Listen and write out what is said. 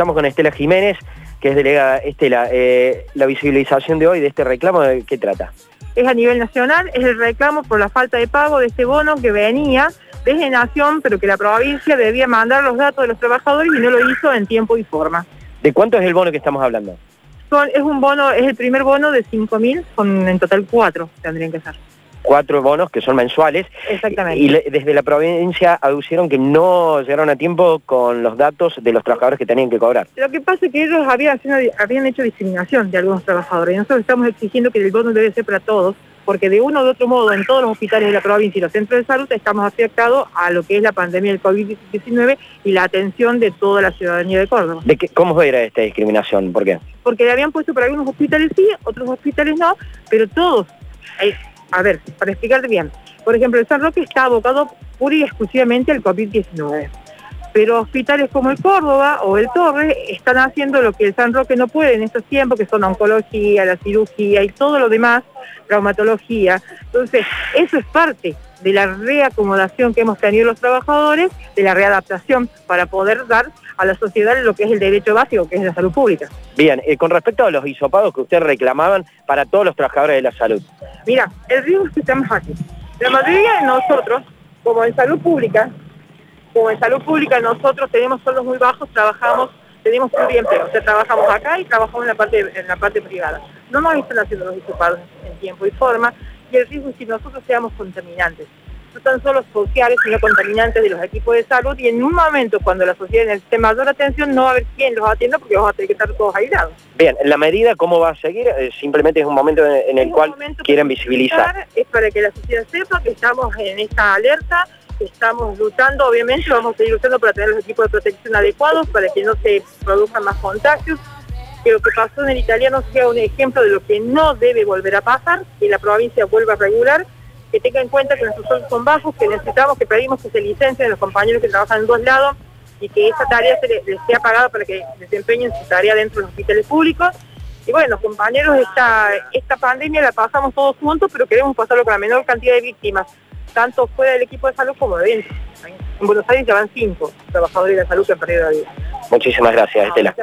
estamos con Estela Jiménez, que es delegada. Estela, eh, la visibilización de hoy de este reclamo, ¿de qué trata? Es a nivel nacional, es el reclamo por la falta de pago de este bono que venía desde Nación, pero que la provincia debía mandar los datos de los trabajadores y no lo hizo en tiempo y forma. ¿De cuánto es el bono que estamos hablando? es un bono, es el primer bono de 5.000, con en total cuatro tendrían que ser cuatro bonos que son mensuales. Exactamente. Y desde la provincia aducieron que no llegaron a tiempo con los datos de los trabajadores que tenían que cobrar. Lo que pasa es que ellos habían, habían hecho discriminación de algunos trabajadores y nosotros estamos exigiendo que el bono debe ser para todos porque de uno u otro modo en todos los hospitales de la provincia y los centros de salud estamos afectados a lo que es la pandemia del COVID-19 y la atención de toda la ciudadanía de Córdoba. ¿De qué, ¿Cómo era esta discriminación? ¿Por qué? Porque le habían puesto para algunos hospitales sí, otros hospitales no, pero todos a ver, para explicarte bien, por ejemplo, el San Roque está abocado pura y exclusivamente al COVID-19. Pero hospitales como el Córdoba o el Torre están haciendo lo que el San Roque no puede en estos tiempos, que son oncología, la cirugía y todo lo demás, traumatología. Entonces, eso es parte de la reacomodación que hemos tenido los trabajadores, de la readaptación para poder dar a la sociedad lo que es el derecho básico, que es la salud pública. Bien, eh, con respecto a los hisopados que ustedes reclamaban para todos los trabajadores de la salud. Mira, el riesgo es que estamos aquí. La mayoría de nosotros, como en salud pública, como en salud pública nosotros tenemos sueldos muy bajos, trabajamos, tenemos pluriempleo, o sea, trabajamos acá y trabajamos en la parte, en la parte privada. No nos están haciendo los hisopados en tiempo y forma, y el riesgo es que nosotros seamos contaminantes no tan solo sociales, sino contaminantes de los equipos de salud y en un momento cuando la sociedad necesite mayor atención no va a haber quién los atienda porque vamos a tener que estar todos aislados. Bien, la medida cómo va a seguir, eh, simplemente es un momento en, el cual quieren visibilizar. Es para que la sociedad sepa que estamos en esta alerta, estamos luchando, obviamente vamos a seguir luchando para tener los equipos de protección adecuados, para que no se produzcan más contagios, que lo que pasó en el italiano sea un ejemplo de lo que no debe volver a pasar, que la provincia vuelva a regular que tenga en cuenta que nuestros sueldos son bajos, que necesitamos, que pedimos que se licencien los compañeros que trabajan en dos lados y que esa tarea se les, sea pagada para que desempeñen su tarea dentro de los hospitales públicos. Y bueno, compañeros, esta, esta pandemia la pasamos todos juntos, pero queremos pasarlo con la menor cantidad de víctimas, tanto fuera del equipo de salud como de dentro. En Buenos Aires ya van cinco trabajadores de la salud que han perdido la vida. Muchísimas gracias, Estela.